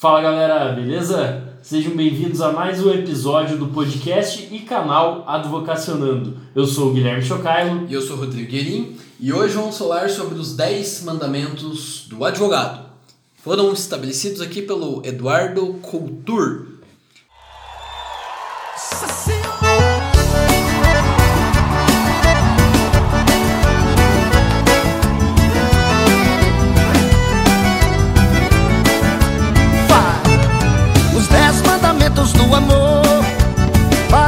Fala galera, beleza? Sejam bem-vindos a mais um episódio do podcast e canal Advocacionando. Eu sou o Guilherme Chocailo. E eu sou o Rodrigo Guerin e hoje vamos falar sobre os 10 mandamentos do advogado. Foram estabelecidos aqui pelo Eduardo Couture. Mandamentos do amor.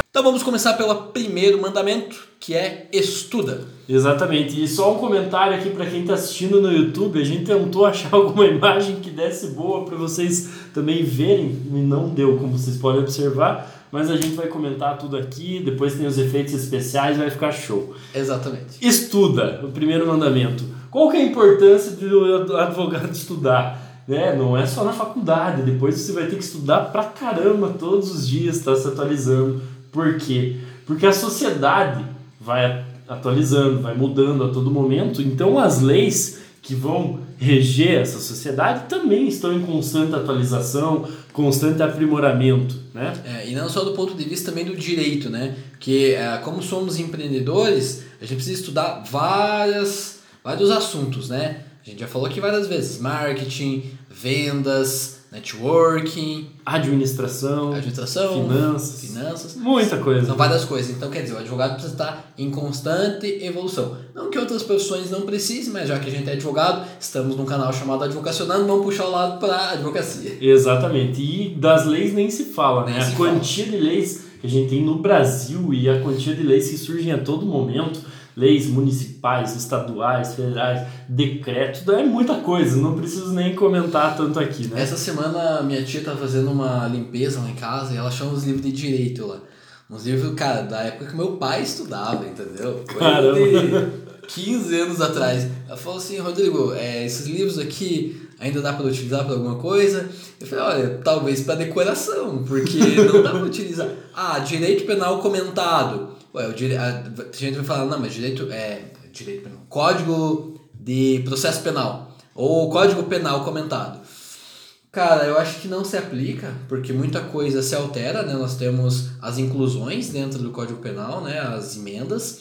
Então vamos começar pelo primeiro mandamento, que é estuda. Exatamente, e só um comentário aqui para quem está assistindo no YouTube: a gente tentou achar alguma imagem que desse boa para vocês também verem, e não deu, como vocês podem observar. Mas a gente vai comentar tudo aqui, depois tem os efeitos especiais, vai ficar show. Exatamente. Estuda, o primeiro mandamento. Qual que é a importância do advogado estudar? Né? Não é só na faculdade, depois você vai ter que estudar pra caramba todos os dias, estar se atualizando. Por quê? Porque a sociedade vai atualizando, vai mudando a todo momento, então as leis que vão reger essa sociedade também estão em constante atualização, constante aprimoramento, né? É, e não só do ponto de vista também do direito, né? Porque é, como somos empreendedores, a gente precisa estudar várias, vários assuntos, né? A gente já falou aqui várias vezes: marketing, vendas, networking, Administração, administração, finanças, finanças. muita coisa. São várias coisas. Então, quer dizer, o advogado precisa estar em constante evolução. Não que outras profissões não precisem, mas já que a gente é advogado, estamos num canal chamado Advocacionando, vamos puxar o lado para a advocacia. Exatamente. E das leis nem se fala, Nem né? se a quantia de leis que a gente tem no Brasil e a quantia de leis que surgem a todo momento, leis municipais, estaduais, federais, decretos, é muita coisa, não preciso nem comentar tanto aqui, né? Essa semana minha tia tá fazendo uma limpeza lá em casa e ela achou uns livros de direito lá. Uns livros, cara, da época que meu pai estudava, entendeu? Coisa Caramba. de 15 anos atrás. Ela falou assim, Rodrigo, é, esses livros aqui ainda dá para utilizar para alguma coisa? Eu falei, olha, talvez para decoração, porque não dá para utilizar. Ah, direito penal comentado. Ué, o dire... a gente vai falar, não, mas direito é direito penal. Código de processo penal ou código penal comentado. Cara, eu acho que não se aplica, porque muita coisa se altera, né? Nós temos as inclusões dentro do Código Penal, né? As emendas.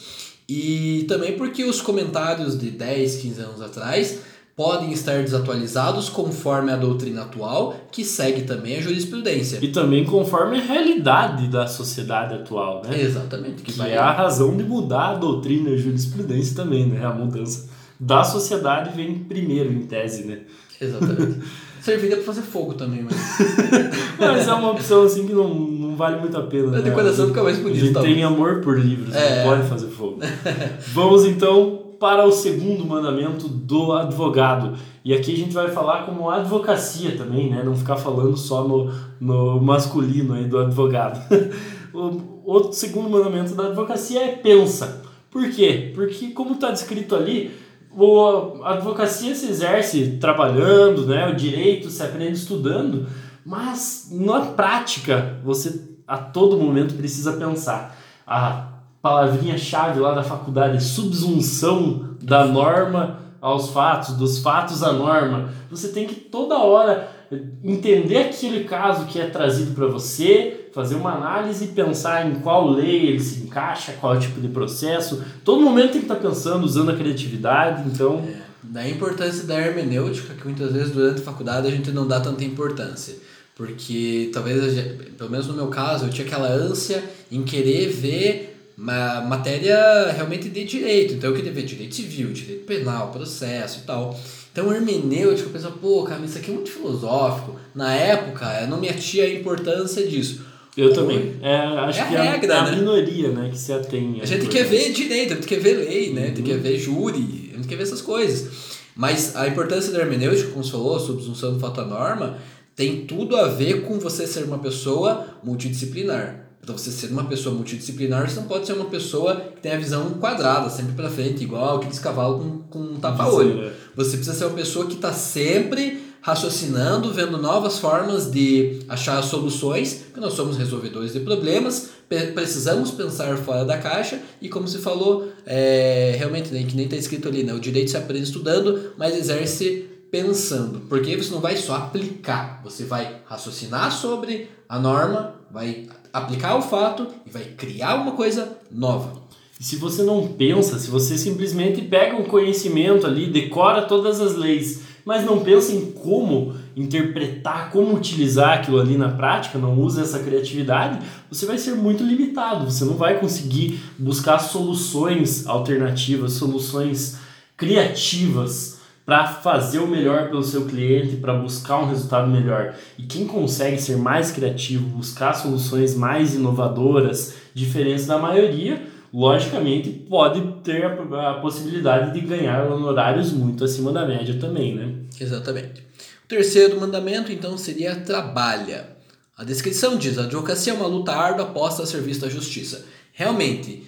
E também porque os comentários de 10, 15 anos atrás podem estar desatualizados conforme a doutrina atual, que segue também a jurisprudência. E também conforme a realidade da sociedade atual, né? Exatamente. Que vai é a razão de mudar a doutrina e a jurisprudência também, né? A mudança da sociedade vem primeiro, em tese, né? Exatamente. Serviria para fazer fogo também, mas. Mas é uma opção assim que não, não vale muito a pena. A né? decoração fica mais A bonita, gente talvez. tem amor por livros, É. não pode fazer fogo. Vamos então para o segundo mandamento do advogado. E aqui a gente vai falar como advocacia também, né? Não ficar falando só no, no masculino aí do advogado. o outro segundo mandamento da advocacia é pensa. Por quê? Porque como está descrito ali, a advocacia se exerce trabalhando, né? O direito se aprende estudando, mas na prática você a todo momento precisa pensar. A palavrinha-chave lá da faculdade é subsunção da norma aos fatos, dos fatos à norma. Você tem que toda hora entender aquele caso que é trazido para você, fazer uma análise e pensar em qual lei ele se encaixa, qual tipo de processo. Todo momento tem que estar pensando, usando a criatividade, então Da importância da hermenêutica, que muitas vezes durante a faculdade a gente não dá tanta importância. Porque talvez, pelo menos no meu caso, eu tinha aquela ânsia em querer ver uma matéria realmente de direito. Então eu queria ver direito civil, direito penal, processo e tal. Então hermenêutica, eu pensava, pô, cara, isso aqui é muito filosófico. Na época, eu não me atia a importância disso. eu também. É, acho É a que é, regra, é a né? minoria né, que se atém. à A gente quer ver direito, a gente quer ver lei, né? A gente quer ver júri, a gente quer ver essas coisas. Mas a importância da hermenêutica, como você falou, a subsunção do fato à norma, tem tudo a ver com você ser uma pessoa multidisciplinar. Para você ser uma pessoa multidisciplinar, você não pode ser uma pessoa que tem a visão quadrada, sempre para frente, igual aqueles cavalos com, com um tapa-olho. É. Você precisa ser uma pessoa que está sempre raciocinando, vendo novas formas de achar soluções, porque nós somos resolvedores de problemas, precisamos pensar fora da caixa e como se falou, é, realmente, né, que nem está escrito ali, né, o direito se aprende estudando, mas exerce pensando, porque você não vai só aplicar, você vai raciocinar sobre a norma, vai aplicar o fato e vai criar uma coisa nova. E se você não pensa, se você simplesmente pega um conhecimento ali, decora todas as leis, mas não pensa em como interpretar, como utilizar aquilo ali na prática, não usa essa criatividade, você vai ser muito limitado. Você não vai conseguir buscar soluções alternativas, soluções criativas para fazer o melhor pelo seu cliente, para buscar um resultado melhor. E quem consegue ser mais criativo, buscar soluções mais inovadoras, diferentes da maioria, logicamente pode ter a, possibilidade de ganhar honorários muito acima da média também, né? Exatamente. O terceiro mandamento, então, seria trabalha. A descrição diz: a advocacia é uma luta árdua posta a serviço da justiça. Realmente,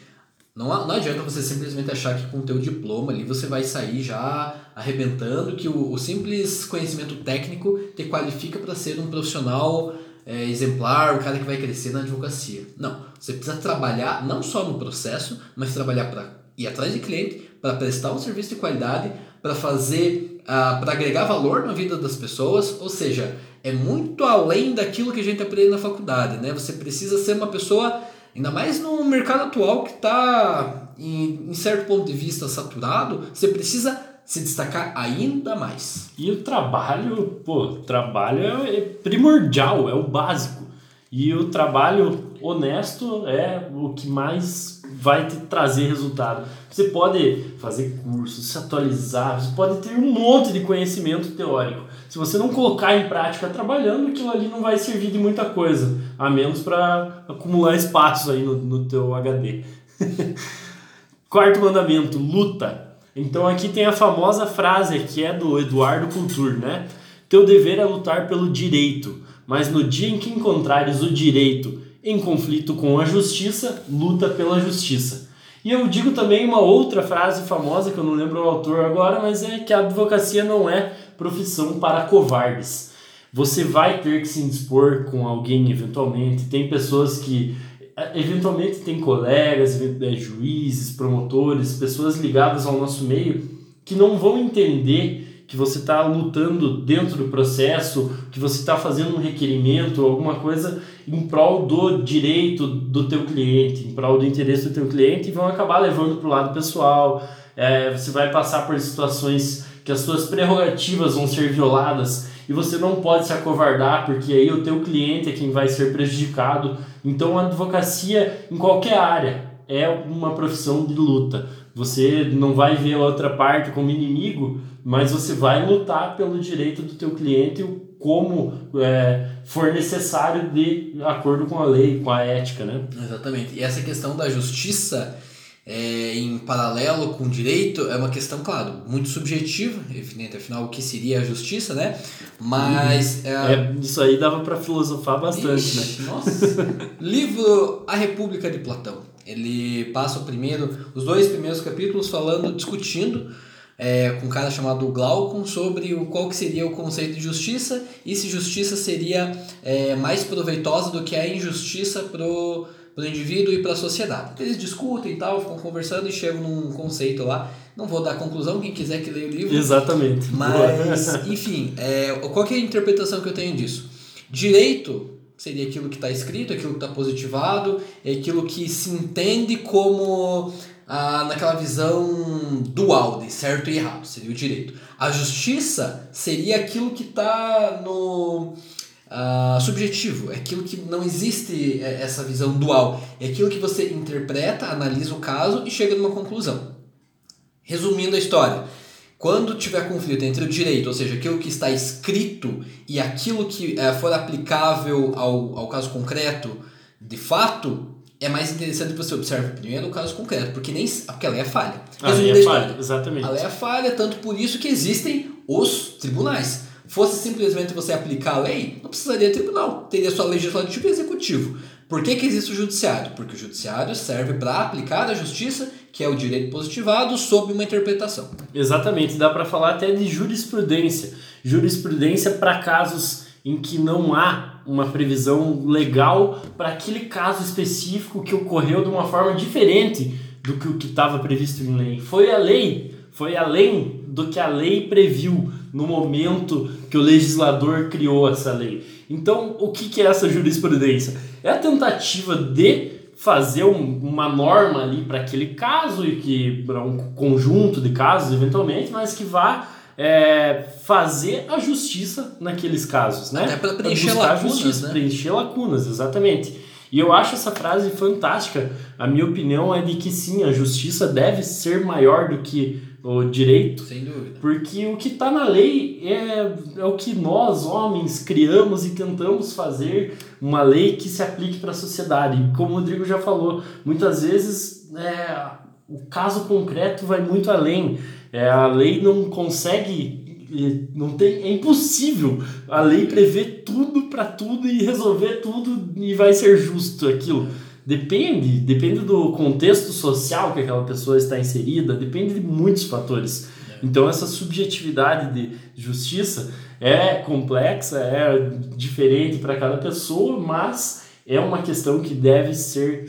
não, não adianta você simplesmente achar que com o teu diploma ali você vai sair já arrebentando, que o, o simples conhecimento técnico te qualifica para ser um profissional é, exemplar, o cara que vai crescer na advocacia. Não, você precisa trabalhar não só no processo, mas trabalhar para ir atrás de cliente, para prestar um serviço de qualidade, para fazer, uh, para agregar valor na vida das pessoas, ou seja, é muito além daquilo que a gente aprende na faculdade, né? Você precisa ser uma pessoa, ainda mais no mercado atual que está em, em certo ponto de vista saturado, você precisa se destacar ainda mais. E o trabalho, pô, trabalho é primordial, é o básico. E o trabalho honesto é o que mais vai te trazer resultado. Você pode fazer cursos, se atualizar, você pode ter um monte de conhecimento teórico. Se você não colocar em prática trabalhando, aquilo ali não vai servir de muita coisa, a menos para acumular espaços aí no, no teu HD. Quarto mandamento, luta. Então aqui tem a famosa frase que é do Eduardo Couture, né? Teu dever é lutar pelo direito, mas no dia em que encontrares o direito em conflito com a justiça, luta pela justiça. E eu digo também uma outra frase famosa que eu não lembro o autor agora, mas é que a advocacia não é profissão para covardes. Você vai ter que se indispor com alguém eventualmente. Tem pessoas que eventualmente tem colegas, é, juízes, promotores, pessoas ligadas ao nosso meio que não vão entender que você está lutando dentro do processo, que você está fazendo um requerimento, alguma coisa em prol do direito do teu cliente, em prol do interesse do teu cliente e vão acabar levando para o lado pessoal. É, você vai passar por situações que as suas prerrogativas vão ser violadas e você não pode se acovardar porque aí o teu cliente é quem vai ser prejudicado. Então a advocacia em qualquer área é uma profissão de luta. Você não vai ver a outra parte como inimigo, mas você vai lutar pelo direito do teu cliente como é, for necessário de acordo com a lei, com a ética, né? Exatamente. E essa questão da justiça é, em paralelo com o direito é uma questão, claro, muito subjetiva, evidente, afinal, o que seria a justiça, né? Mas. é, é isso aí dava para filosofar bastante, Ixi, né? Nossa! Livro A República de Platão. Ele passa o primeiro, os dois primeiros capítulos falando, discutindo é, com um cara chamado Glaucon sobre o, qual que seria o conceito de justiça e se justiça seria é, mais proveitosa do que a injustiça pro para o indivíduo e para a sociedade. Eles discutem e tal, ficam conversando e chegam num conceito lá. Não vou dar conclusão, quem quiser que leia o livro. Exatamente. Mas, enfim, é, qual é a interpretação que eu tenho disso? Direito seria aquilo que está escrito, aquilo que está positivado, é aquilo que se entende como ah, naquela visão dual de certo e errado, seria o direito. A justiça seria aquilo que está no uh, subjetivo, é aquilo que não existe é, essa visão dual, é aquilo que você interpreta, analisa o caso e chega numa conclusão. Resumindo a história, quando tiver conflito entre o direito, ou seja, aquilo que está escrito e aquilo que uh, for aplicável ao, ao caso concreto, de fato, é mais interessante você observar primeiro o caso concreto, porque nem porque a lei é falha. A lei é falha, exatamente. A lei é falha, tanto por isso que existem os tribunais fosse simplesmente você aplicar a lei, não precisaria de tribunal, teria só legislativo e executivo. Por que, que existe o judiciário? Porque o judiciário serve para aplicar a justiça, que é o direito positivado, sob uma interpretação. Exatamente, dá para falar até de jurisprudência. Jurisprudência para casos em que não há uma previsão legal para aquele caso específico que ocorreu de uma forma diferente do que o que estava previsto em lei. Foi a lei, foi além do que a lei previu no momento que o legislador criou essa lei. Então, o que, que é essa jurisprudência? É a tentativa de fazer um, uma norma ali para aquele caso e que para um conjunto de casos eventualmente, mas que vá é, fazer a justiça naqueles casos, né? Até para preencher lacunas, justiça, né? preencher lacunas, exatamente. E eu acho essa frase fantástica. A minha opinião é de que sim, a justiça deve ser maior do que o direito. Sem dúvida. Porque o que está na lei é, é o que nós, homens, criamos e tentamos fazer uma lei que se aplique para a sociedade. E como o Rodrigo já falou, muitas vezes é, o caso concreto vai muito além. É, a lei não consegue não tem é impossível a lei prever tudo para tudo e resolver tudo e vai ser justo aquilo Depende, depende do contexto social que aquela pessoa está inserida, depende de muitos fatores. Então essa subjetividade de justiça é complexa, é diferente para cada pessoa, mas é uma questão que deve ser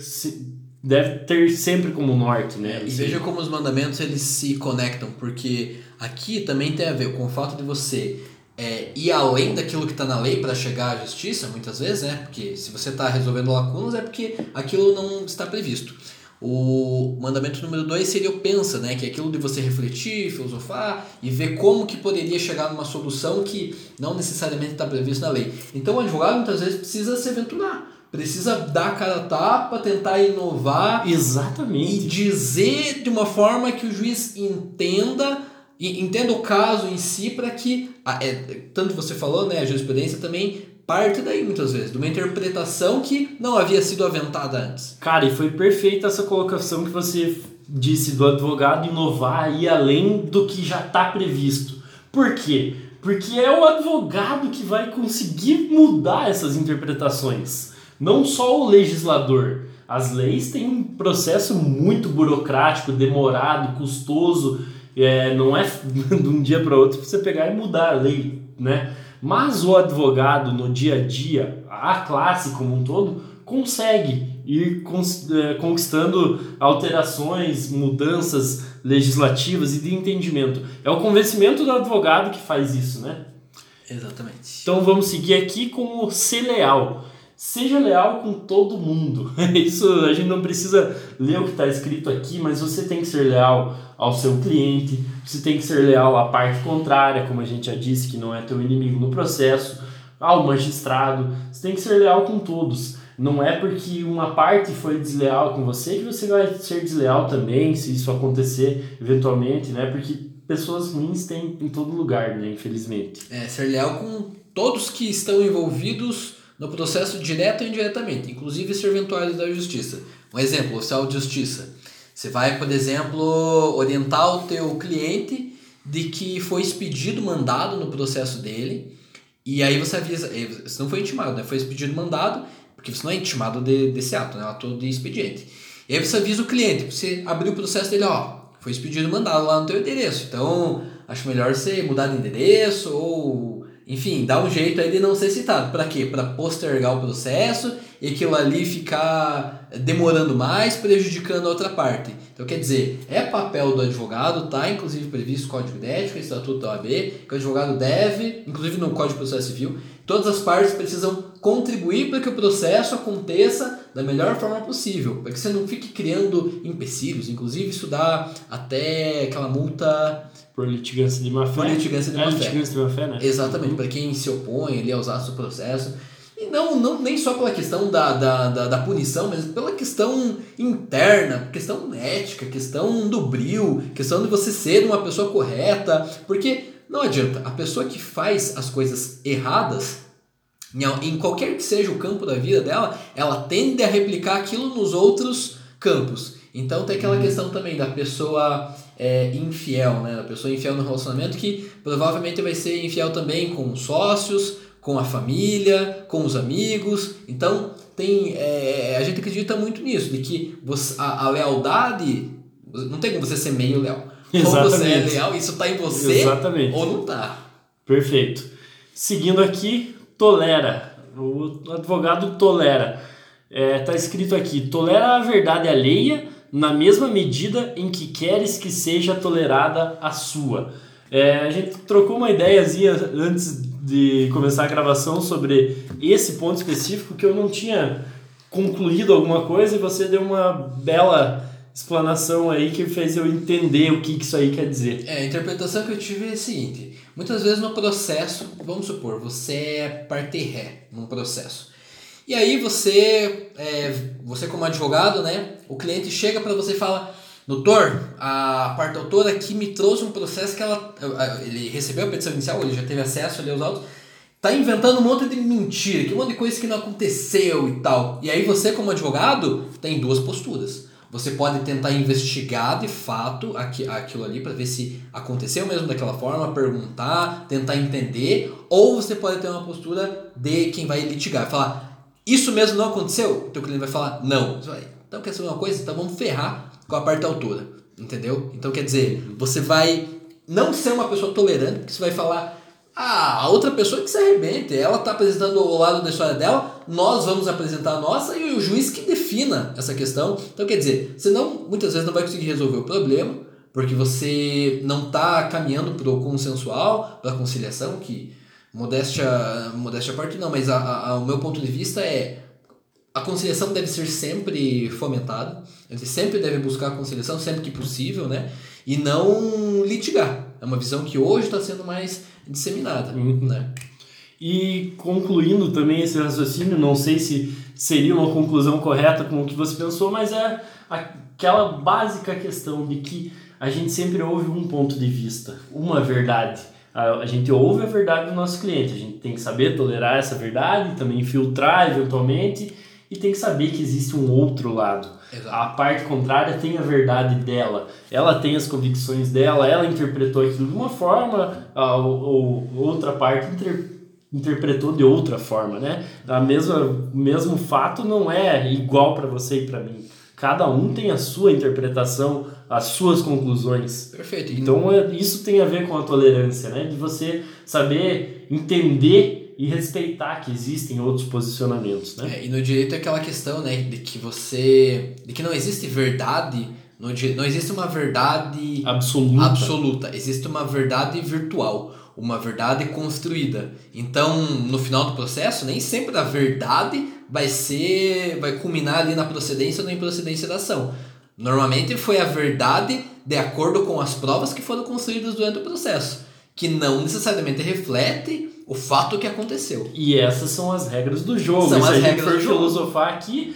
deve ter sempre como norte, né? E veja como os mandamentos eles se conectam, porque aqui também tem a ver com o fato de você é, ir além daquilo que está na lei para chegar à justiça, muitas vezes, né? Porque se você está resolvendo lacunas é porque aquilo não está previsto. O mandamento número 2 seria o pensa, né? Que é aquilo de você refletir, filosofar e ver como que poderia chegar numa solução que não necessariamente está previsto na lei. Então o advogado muitas vezes precisa se aventurar. Precisa dar a cara a tapa, tentar inovar. Exatamente. E dizer de uma forma que o juiz entenda e entenda o caso em si para que, é, tanto você falou, né, a jurisprudência também parte daí muitas vezes, de uma interpretação que não havia sido aventada antes. Cara, e foi perfeita essa colocação que você disse do advogado inovar e além do que já está previsto. Por quê? Porque é o advogado que vai conseguir mudar essas interpretações, não só o legislador. As leis têm um processo muito burocrático, demorado, custoso é, não é de um dia para outro você pegar e mudar a lei, né? Mas o advogado no dia a dia, a classe como um todo, consegue ir é, conquistando alterações, mudanças legislativas e de entendimento. É o convencimento do advogado que faz isso, né? Exatamente. Então vamos seguir aqui com o ser leal. Seja leal com todo mundo. Isso a gente não precisa ler o que está escrito aqui, mas você tem que ser leal ao seu cliente, você tem que ser leal à parte contrária, como a gente já disse, que não é teu inimigo no processo, ao magistrado. Você tem que ser leal com todos. Não é porque uma parte foi desleal com você que você vai ser desleal também, se isso acontecer eventualmente, né? Porque pessoas ruins tem em todo lugar, né? Infelizmente. É, ser leal com todos que estão envolvidos no processo direto ou indiretamente, inclusive serventuários da justiça. Um exemplo, oficial de justiça. Você vai, por exemplo, orientar o teu cliente de que foi expedido mandado no processo dele, e aí você avisa, eh, você não foi intimado, né? Foi expedido mandado, porque você não é intimado de, desse ato, né? Ato de expediente. E aí você avisa o cliente, você abriu o processo dele, ó, foi expedido mandado lá no teu endereço. Então, acho melhor você mudar de endereço ou enfim, dá um jeito aí de não ser citado. Para quê? Para postergar o processo e aquilo ali ficar demorando mais, prejudicando a outra parte. Então, quer dizer, é papel do advogado, tá inclusive previsto Código de Ética, Estatuto da OAB, que o advogado deve, inclusive no Código de Processo Civil, todas as partes precisam contribuir para que o processo aconteça da melhor forma possível, para que você não fique criando empecilhos. Inclusive, isso dá até aquela multa por litigância de má fé. Por litigância de é, má fé. litigância de má fé, né? Exatamente, uhum. para quem se opõe ali aos atos do processo. E não, não nem só pela questão da, da, da, da, punição, mas pela questão interna, questão ética, questão do brilho, questão de você ser uma pessoa correta. Porque não adianta, a pessoa que faz as coisas erradas, em qualquer que seja o campo da vida dela, ela tende a replicar aquilo nos outros campos. Então tem aquela uhum. questão também da pessoa é, infiel, né? A pessoa infiel no relacionamento que provavelmente vai ser infiel também com os sócios, com a família, com os amigos. Então tem é, a gente acredita muito nisso, de que você, a, a lealdade não tem como você ser meio leal. Exatamente. Ou você é leal, isso está em você Exatamente. ou não está. Perfeito. Seguindo aqui, tolera. O advogado tolera. Está é, tá escrito aqui: tolera a verdade alheia na mesma medida em que queres que seja tolerada a sua. É, a gente trocou uma ideiazinha antes de começar a gravação sobre esse ponto específico que eu não tinha concluído alguma coisa e você deu uma bela explanação aí que fez eu entender o que, isso aí quer dizer. É, a interpretação que eu tive é a seguinte: muitas vezes no processo, vamos supor, você é parte ré num processo. E aí você, é, você como advogado, né, o cliente chega para você e fala, doutor, a parte autora aqui me trouxe um processo que ela, ele recebeu a petição inicial, ele já teve acesso ali aos autos, tá inventando um monte de mentira, que um monte de coisa que não aconteceu e tal. E aí você como advogado tem duas posturas. Você pode tentar investigar de fato aquilo ali para ver se aconteceu mesmo daquela forma, perguntar, tentar entender, ou você pode ter uma postura de quem vai litigar, falar isso mesmo não aconteceu? O teu cliente vai falar não. Você vai, então quer saber uma coisa? Então vamos ferrar com a parte da altura, entendeu? Então quer dizer, você vai não ser uma pessoa tolerante, porque você vai falar ah, a outra pessoa que se arrebente, ela está apresentando o lado da história dela, nós vamos apresentar a nossa e o juiz que defina essa questão. Então, quer dizer, você não, muitas vezes não vai conseguir resolver o problema, porque você não está caminhando para o consensual, para a conciliação, que modéstia, modéstia à parte não, mas a, a, o meu ponto de vista é a conciliação deve ser sempre fomentada, a gente sempre deve buscar a conciliação sempre que possível, né? E não litigar. É uma visão que hoje está sendo mais disseminada, uhum. né? E concluindo também esse raciocínio, não sei se seria uma conclusão correta com o que você pensou, mas é aquela básica questão de que a gente sempre ouve um ponto de vista, uma verdade. A gente ouve a verdade do nosso cliente, a gente tem que saber tolerar essa verdade, também filtrar eventualmente e tem que saber que existe um outro lado. Exato. A parte contrária tem a verdade dela, ela tem as convicções dela, ela interpretou aquilo de uma forma, a, ou, outra parte inter, interpretou de outra forma, né? A mesma, o mesmo fato não é igual para você e para mim. Cada um tem a sua interpretação, as suas conclusões. Perfeito. Então é, isso tem a ver com a tolerância, né? De você saber entender e respeitar que existem outros posicionamentos, né? É, e no direito é aquela questão, né, de que você, de que não existe verdade, no não existe uma verdade absoluta. absoluta, existe uma verdade virtual, uma verdade construída. Então, no final do processo, nem sempre a verdade vai ser, vai culminar ali na procedência ou na improcedência da ação. Normalmente foi a verdade de acordo com as provas que foram construídas durante o processo, que não necessariamente reflete o fato que aconteceu. E essas são as regras do jogo. São se as a regras gente for filosofar aqui,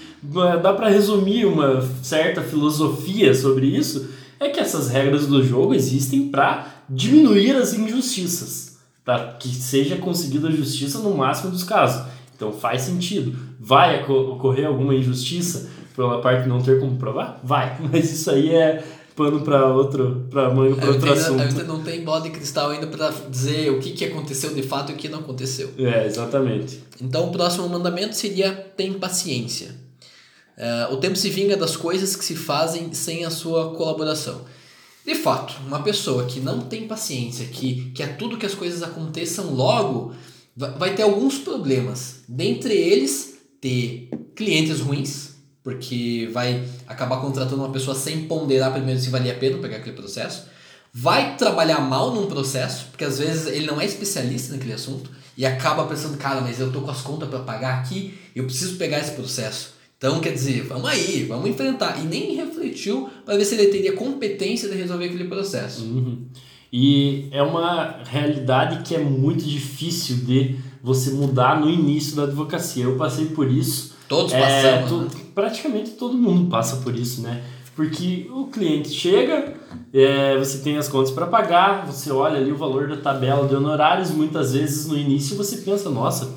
dá para resumir uma certa filosofia sobre isso, é que essas regras do jogo existem para diminuir as injustiças, para que seja conseguida a justiça no máximo dos casos. Então faz sentido. Vai ocorrer alguma injustiça pela parte não ter como provar? Vai, mas isso aí é pano para outro, para manga para outro assunto. Ainda não tem bola de cristal ainda para dizer o que, que aconteceu de fato e o que não aconteceu. É, exatamente. Então o próximo mandamento seria tem paciência. Uh, o tempo se vinga das coisas que se fazem sem a sua colaboração. De fato, uma pessoa que não tem paciência, que quer tudo que as coisas aconteçam logo, vai ter alguns problemas. Dentre eles, ter clientes ruins, porque vai acabar contratando uma pessoa sem ponderar primeiro se valia a pena pegar aquele processo. Vai trabalhar mal num processo, porque às vezes ele não é especialista naquele assunto e acaba pensando, cara, mas eu tô com as contas para pagar aqui, eu preciso pegar esse processo. Então, quer dizer, vamos aí, vamos enfrentar. E nem refletiu para ver se ele teria competência de resolver aquele processo. Uhum. E é uma realidade que é muito difícil de você mudar no início da advocacia. Eu passei por isso Todos é, passamos. É, né? Praticamente todo mundo passa por isso, né? Porque o cliente chega, é, você tem as contas para pagar, você olha ali o valor da tabela de honorários, muitas vezes no início você pensa, nossa,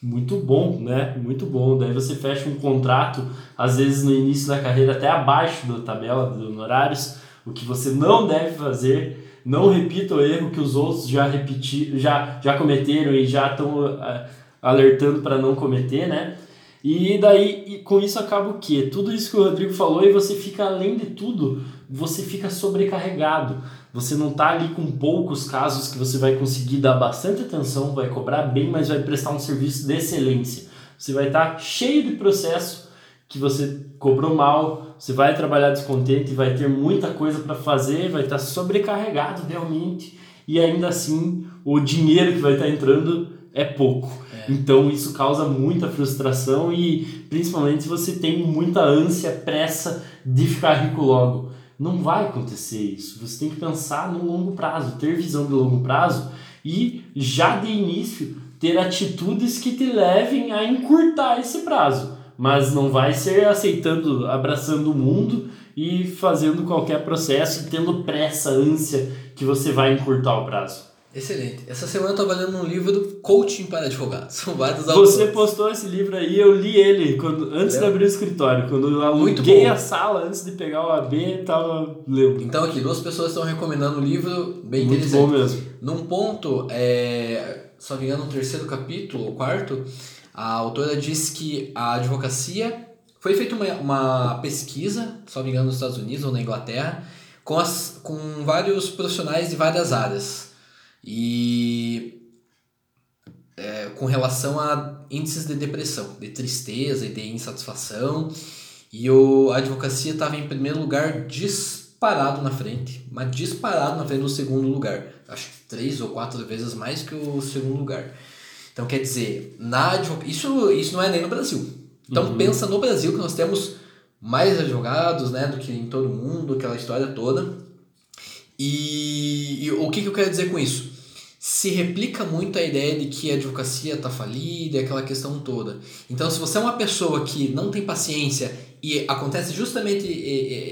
muito bom, né? Muito bom. Daí você fecha um contrato, às vezes no início da carreira, até abaixo da tabela de honorários, o que você não deve fazer. Não repita o erro que os outros já, repeti, já, já cometeram e já estão uh, alertando para não cometer, né? E daí, e com isso acaba o quê? Tudo isso que o Rodrigo falou e você fica, além de tudo, você fica sobrecarregado. Você não está ali com poucos casos que você vai conseguir dar bastante atenção, vai cobrar bem, mas vai prestar um serviço de excelência. Você vai estar tá cheio de processo que você cobrou mal, você vai trabalhar descontente, vai ter muita coisa para fazer, vai estar tá sobrecarregado realmente e ainda assim o dinheiro que vai estar entrando é pouco. É. Então isso causa muita frustração e principalmente se você tem muita ânsia, pressa de ficar rico logo. Não vai acontecer isso. Você tem que pensar no longo prazo, ter visão de longo prazo e já de início ter atitudes que te levem a encurtar esse prazo. Mas não vai ser aceitando, abraçando o mundo e fazendo qualquer processo e tendo pressa, ânsia que você vai encurtar o prazo. Excelente. Essa semana eu tava lendo um livro Coaching para Advogados. São vários autores. Você postou esse livro aí, eu li ele quando, antes de abrir o escritório. Quando eu aluguei a sala antes de pegar o AB, tava lendo. Então aqui, duas pessoas estão recomendando um livro bem Muito interessante. bom mesmo. Num ponto, é, só me engano, no terceiro capítulo, ou quarto, a autora diz que a advocacia foi feita uma, uma pesquisa, só me engano, nos Estados Unidos ou na Inglaterra, com, as, com vários profissionais de várias áreas. E é, com relação a índices de depressão, de tristeza e de insatisfação. E o, a advocacia estava em primeiro lugar disparado na frente, mas disparado na frente do segundo lugar. Acho que três ou quatro vezes mais que o segundo lugar. Então quer dizer, na advoc... isso, isso não é nem no Brasil. Então pensa no Brasil que nós temos mais advogados né, do que em todo mundo, aquela história toda. E, e o que, que eu quero dizer com isso? Se replica muito a ideia de que a advocacia está falida, e aquela questão toda. Então, se você é uma pessoa que não tem paciência e acontece justamente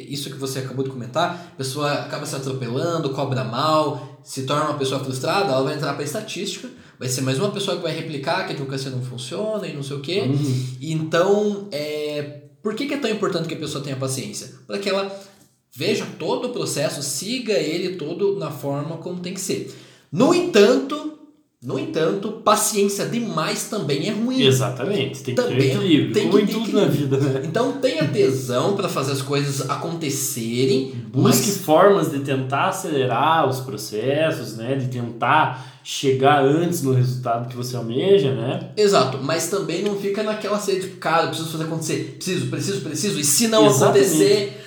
isso que você acabou de comentar, a pessoa acaba se atropelando, cobra mal, se torna uma pessoa frustrada, ela vai entrar para estatística, vai ser mais uma pessoa que vai replicar que a advocacia não funciona e não sei o quê. Uhum. Então, é, por que, que é tão importante que a pessoa tenha paciência? Para que ela veja todo o processo, siga ele todo na forma como tem que ser. No entanto, no entanto, paciência demais também é ruim. Exatamente, tem que Também ter equilíbrio, tem como que ter tudo na vida, né? Então tenha tesão para fazer as coisas acontecerem, Busque mas formas de tentar acelerar os processos, né? De tentar chegar antes no resultado que você almeja, né? Exato, mas também não fica naquela sede, cara, preciso fazer acontecer, preciso, preciso, preciso, e se não Exatamente. acontecer,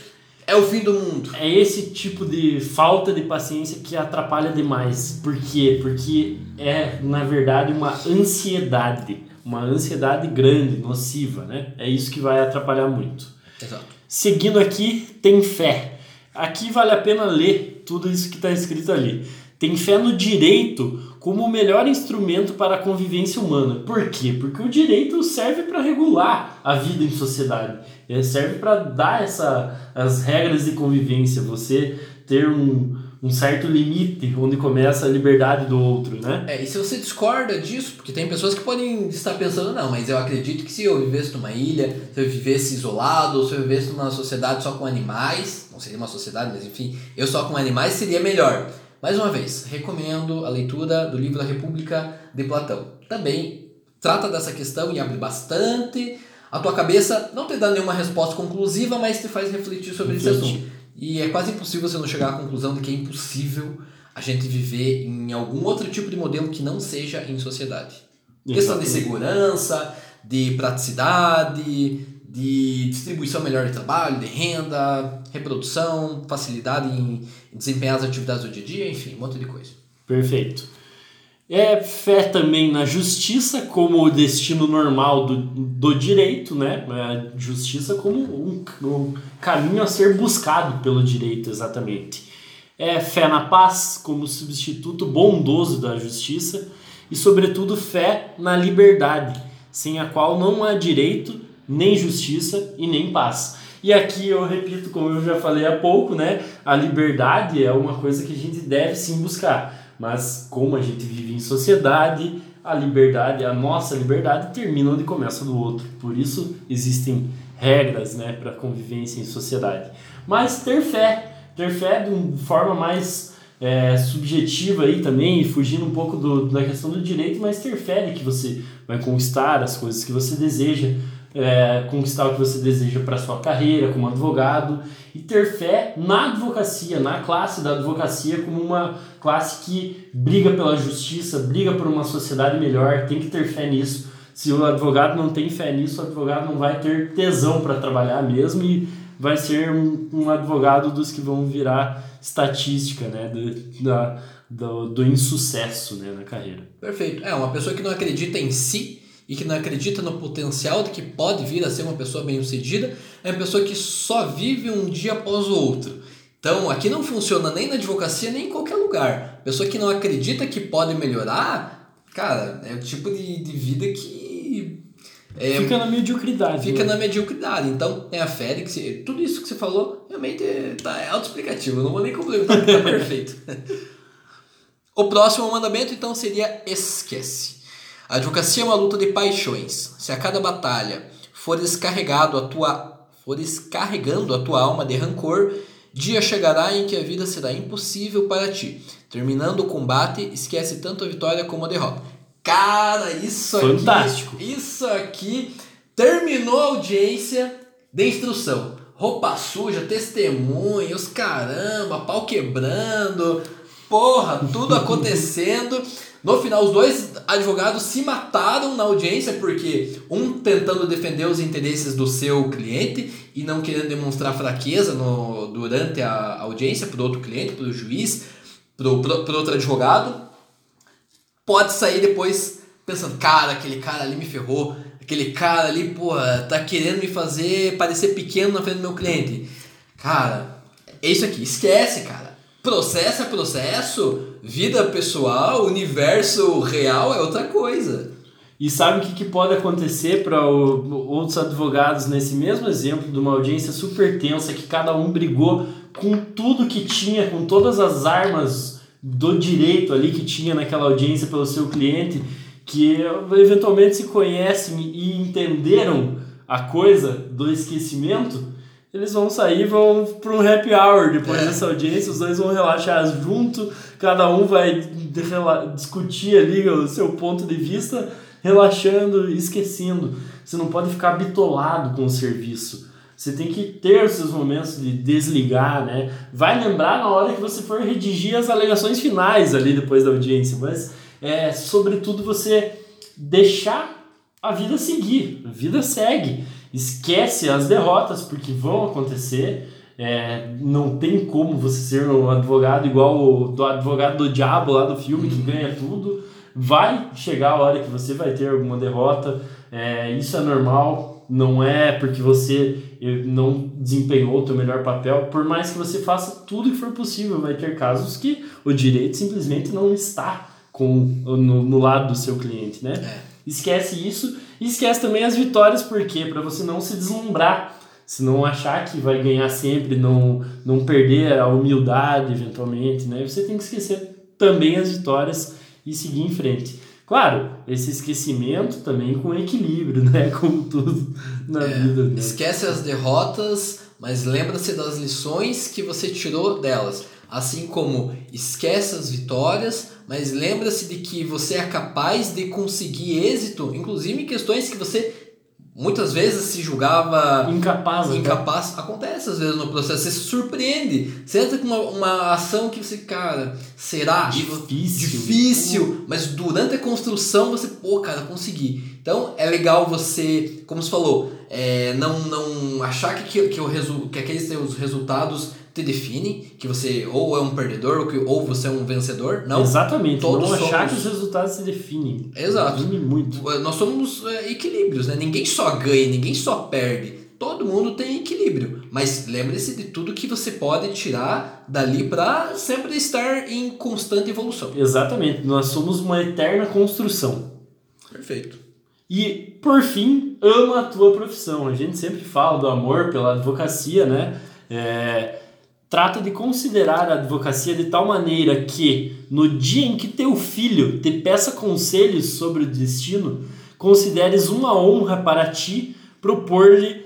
é o fim do mundo. É esse tipo de falta de paciência que atrapalha demais. Por quê? Porque é, na verdade, uma ansiedade. Uma ansiedade grande, nociva, né? É isso que vai atrapalhar muito. Exato. Seguindo aqui, tem fé. Aqui vale a pena ler tudo isso que está escrito ali. Tem fé no direito como o melhor instrumento para a convivência humana. Por quê? Porque o direito serve para regular a vida em sociedade. Ele serve para dar essa, as regras de convivência, você ter um, um certo limite onde começa a liberdade do outro, né? É, e se você discorda disso, porque tem pessoas que podem estar pensando, não, mas eu acredito que se eu vivesse numa ilha, se eu vivesse isolado, ou se eu vivesse numa sociedade só com animais, não seria uma sociedade, mas enfim, eu só com animais seria melhor. Mais uma vez, recomendo a leitura do livro A República de Platão. Também trata dessa questão e abre bastante a tua cabeça, não te dá nenhuma resposta conclusiva, mas te faz refletir sobre esse Refletir. assunto. E é quase impossível você não chegar à conclusão de que é impossível a gente viver em algum outro tipo de modelo que não seja em sociedade. Questão de Exatamente. segurança, de praticidade, de distribuição melhor de trabalho, de renda, reprodução, facilidade em desempenhar as atividades do dia a dia, enfim, um monte de coisa. Perfeito. É fé também na justiça como o destino normal do, do direito, né? A justiça como um, um caminho a ser buscado pelo direito, exatamente. É fé na paz como substituto bondoso da justiça e, sobretudo, fé na liberdade, sem a qual não há direito, nem justiça e nem paz. E aqui eu repito, como eu já falei há pouco, né? A liberdade é uma coisa que a gente deve sim buscar. Mas como a gente vive em sociedade, a liberdade, a nossa liberdade termina onde começa do outro. Por isso existem regras, né, para convivência em sociedade. Mas ter fé, ter fé de uma forma mais é, subjetiva aí também, fugindo um pouco do, da questão do direito, mas ter fé de que você vai conquistar as coisas que você deseja, é, conquistar o que você deseja para sua carreira como advogado e ter fé na advocacia, na classe da advocacia como uma classe que briga pela justiça, briga por uma sociedade melhor, tem que ter fé nisso. Se o advogado não tem fé nisso, o advogado não vai ter tesão para trabalhar mesmo e vai ser um, um advogado dos que vão virar estatística, né? Do, da, do, do insucesso né? na carreira. Perfeito. É, uma pessoa que não acredita em si e que não acredita no potencial de que pode vir a ser uma pessoa bem-sucedida, é uma pessoa que só vive um dia após o outro. Então, aqui não funciona nem na advocacia, nem em qualquer lugar. Pessoa que não acredita que pode melhorar, cara, é o tipo de, de vida que. É, fica na mediocridade. Fica né? na mediocridade. Então, tem a fé de que você, tudo isso que você falou realmente é, tá, é autoexplicativo. Não vou nem complementar, tá perfeito. o próximo mandamento, então, seria esquece. A advocacia é uma luta de paixões. Se a cada batalha for descarregado a tua, for descarregando a tua alma de rancor, dia chegará em que a vida será impossível para ti. Terminando o combate, esquece tanto a vitória como a derrota. Cara, isso Fantástico. aqui, isso aqui terminou a audiência de instrução. Roupa suja, testemunhos, caramba, pau quebrando, porra, tudo acontecendo. No final, os dois advogados se mataram na audiência porque um tentando defender os interesses do seu cliente e não querendo demonstrar fraqueza no, durante a audiência para outro cliente, para o juiz, para outro advogado. Pode sair depois pensando, cara, aquele cara ali me ferrou, aquele cara ali, pô, tá querendo me fazer parecer pequeno na frente do meu cliente. Cara, é isso aqui, esquece, cara. Processo é processo, vida pessoal, universo real é outra coisa. E sabe o que, que pode acontecer para outros advogados nesse mesmo exemplo de uma audiência super tensa que cada um brigou com tudo que tinha, com todas as armas do direito ali que tinha naquela audiência pelo seu cliente, que eventualmente se conhecem e entenderam a coisa do esquecimento eles vão sair vão para um happy hour depois é. dessa audiência, os dois vão relaxar junto, cada um vai discutir ali o seu ponto de vista, relaxando, esquecendo. Você não pode ficar bitolado com o serviço. Você tem que ter os seus momentos de desligar, né? Vai lembrar na hora que você for redigir as alegações finais ali depois da audiência, mas é sobretudo você deixar a vida seguir. A vida segue esquece as derrotas, porque vão acontecer. É, não tem como você ser um advogado igual o do advogado do diabo lá do filme que ganha tudo. Vai chegar a hora que você vai ter alguma derrota. É, isso é normal. Não é porque você não desempenhou o seu melhor papel. Por mais que você faça tudo que for possível, vai ter casos que o direito simplesmente não está com no, no lado do seu cliente, né? É. Esquece isso e esquece também as vitórias, porque para você não se deslumbrar, se não achar que vai ganhar sempre, não, não perder a humildade eventualmente, né? Você tem que esquecer também as vitórias e seguir em frente. Claro, esse esquecimento também com equilíbrio, né? Como tudo na é, vida. Né? Esquece as derrotas, mas lembra-se das lições que você tirou delas. Assim como esquece as vitórias, mas lembra-se de que você é capaz de conseguir êxito, inclusive em questões que você muitas vezes se julgava incapaz. Incapaz. Acontece às vezes no processo, você se surpreende. Você entra com uma, uma ação que você, cara, será? Difícil. Difícil, mas durante a construção você, pô, cara, consegui. Então é legal você, como você falou, é, não, não achar que, que, que, o resu, que aqueles seus resultados te define, que você ou é um perdedor ou, que, ou você é um vencedor. Não. Exatamente. Todos não achar somos... que os resultados se definem. Exato. Define muito. Nós somos é, equilíbrios, né? Ninguém só ganha, ninguém só perde. Todo mundo tem equilíbrio. Mas lembre-se de tudo que você pode tirar dali para sempre estar em constante evolução. Exatamente. Nós somos uma eterna construção. Perfeito. E, por fim, ama a tua profissão. A gente sempre fala do amor pela advocacia, né? É, trata de considerar a advocacia de tal maneira que, no dia em que teu filho te peça conselhos sobre o destino, consideres uma honra para ti propor-lhe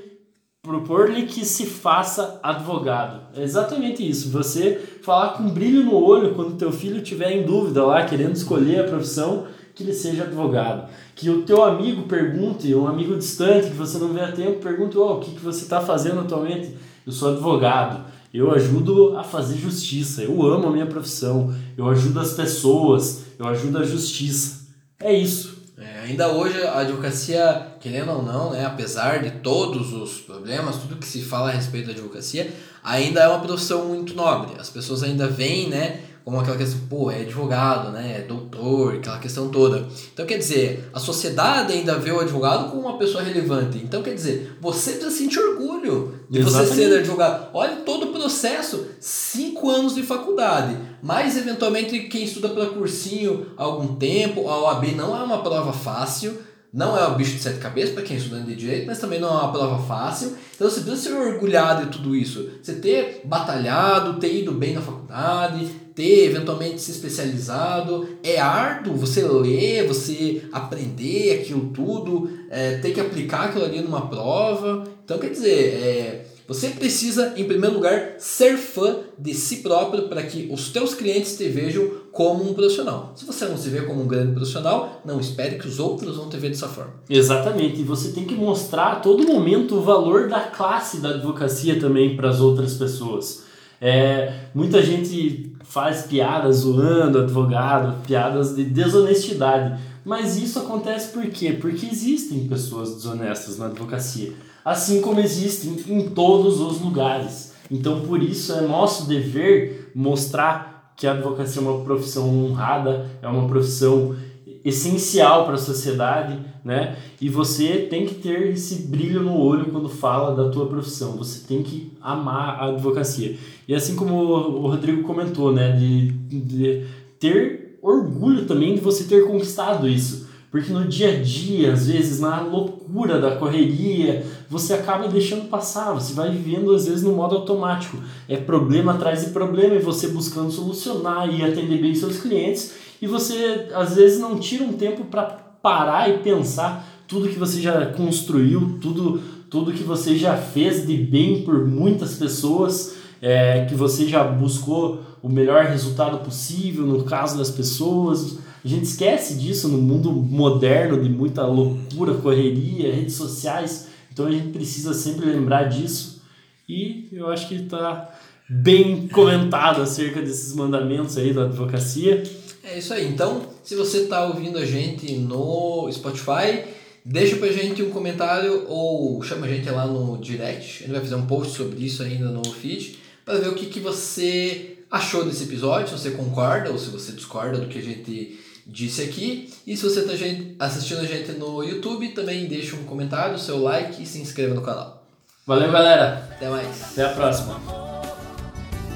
propor-lhe que se faça advogado. É exatamente isso. Você falar com brilho no olho quando teu filho estiver em dúvida lá, querendo escolher a profissão, que ele seja advogado. Que o teu amigo pergunte, um amigo distante que você não vê há tempo, pergunte, oh, o que, que você está fazendo atualmente? Eu sou advogado. Eu ajudo a fazer justiça. Eu amo a minha profissão. Eu ajudo as pessoas. Eu ajudo a justiça. É isso. É, ainda hoje a advocacia, querendo ou não, né, apesar de todos os problemas, tudo que se fala a respeito da advocacia, ainda é uma profissão muito nobre. As pessoas ainda veem, né, como aquela questão, pô, é advogado, né, é doutor, aquela questão toda. Então, quer dizer, a sociedade ainda vê o advogado como uma pessoa relevante. Então, quer dizer, você precisa sentir orgulho de Exatamente. você ser advogado. Olha todo processo, cinco anos de faculdade, mas eventualmente quem estuda para cursinho há algum tempo, a OAB não é uma prova fácil, não é o bicho de sete cabeças para quem é estudante de direito, mas também não é uma prova fácil. Então você precisa ser orgulhado de tudo isso. Você ter batalhado, ter ido bem na faculdade, ter eventualmente se especializado. É árduo você ler, você aprender aquilo tudo, é, ter que aplicar aquilo ali numa prova. Então quer dizer, é, você precisa, em primeiro lugar, ser fã de si próprio para que os teus clientes te vejam como um profissional. Se você não se vê como um grande profissional, não espere que os outros vão te ver dessa forma. Exatamente. E você tem que mostrar a todo momento o valor da classe da advocacia também para as outras pessoas. É, muita gente faz piadas zoando advogado, piadas de desonestidade. Mas isso acontece por quê? Porque existem pessoas desonestas na advocacia assim como existem em todos os lugares. Então, por isso é nosso dever mostrar que a advocacia é uma profissão honrada, é uma profissão essencial para a sociedade, né? E você tem que ter esse brilho no olho quando fala da tua profissão. Você tem que amar a advocacia. E assim como o Rodrigo comentou, né, de, de ter orgulho também de você ter conquistado isso. Porque no dia a dia, às vezes, na loucura da correria, você acaba deixando passar, você vai vivendo às vezes no modo automático. É problema atrás de problema e você buscando solucionar e atender bem seus clientes, e você às vezes não tira um tempo para parar e pensar tudo que você já construiu, tudo, tudo que você já fez de bem por muitas pessoas, é, que você já buscou o melhor resultado possível no caso das pessoas a gente esquece disso no mundo moderno de muita loucura, correria, redes sociais. Então a gente precisa sempre lembrar disso. E eu acho que está bem comentado acerca desses mandamentos aí da advocacia. É isso aí. Então, se você está ouvindo a gente no Spotify, deixa pra gente um comentário ou chama a gente lá no direct. A gente vai fazer um post sobre isso ainda no feed para ver o que, que você achou desse episódio, se você concorda ou se você discorda do que a gente disse aqui. E se você está assistindo a gente no YouTube, também deixa um comentário, seu like e se inscreva no canal. Valeu, galera. Até mais. Até a próxima.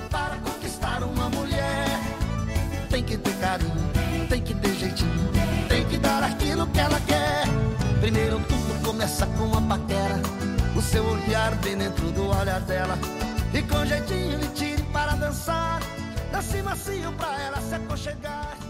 Para conquistar uma mulher, tem que ter carinho, tem que ter jeitinho, tem que dar aquilo que ela quer. Primeiro tudo começa com uma paquera, o seu olhar bem dentro do olhar dela. E com jeitinho tire para dançar, dance macio pra ela se aconchegar.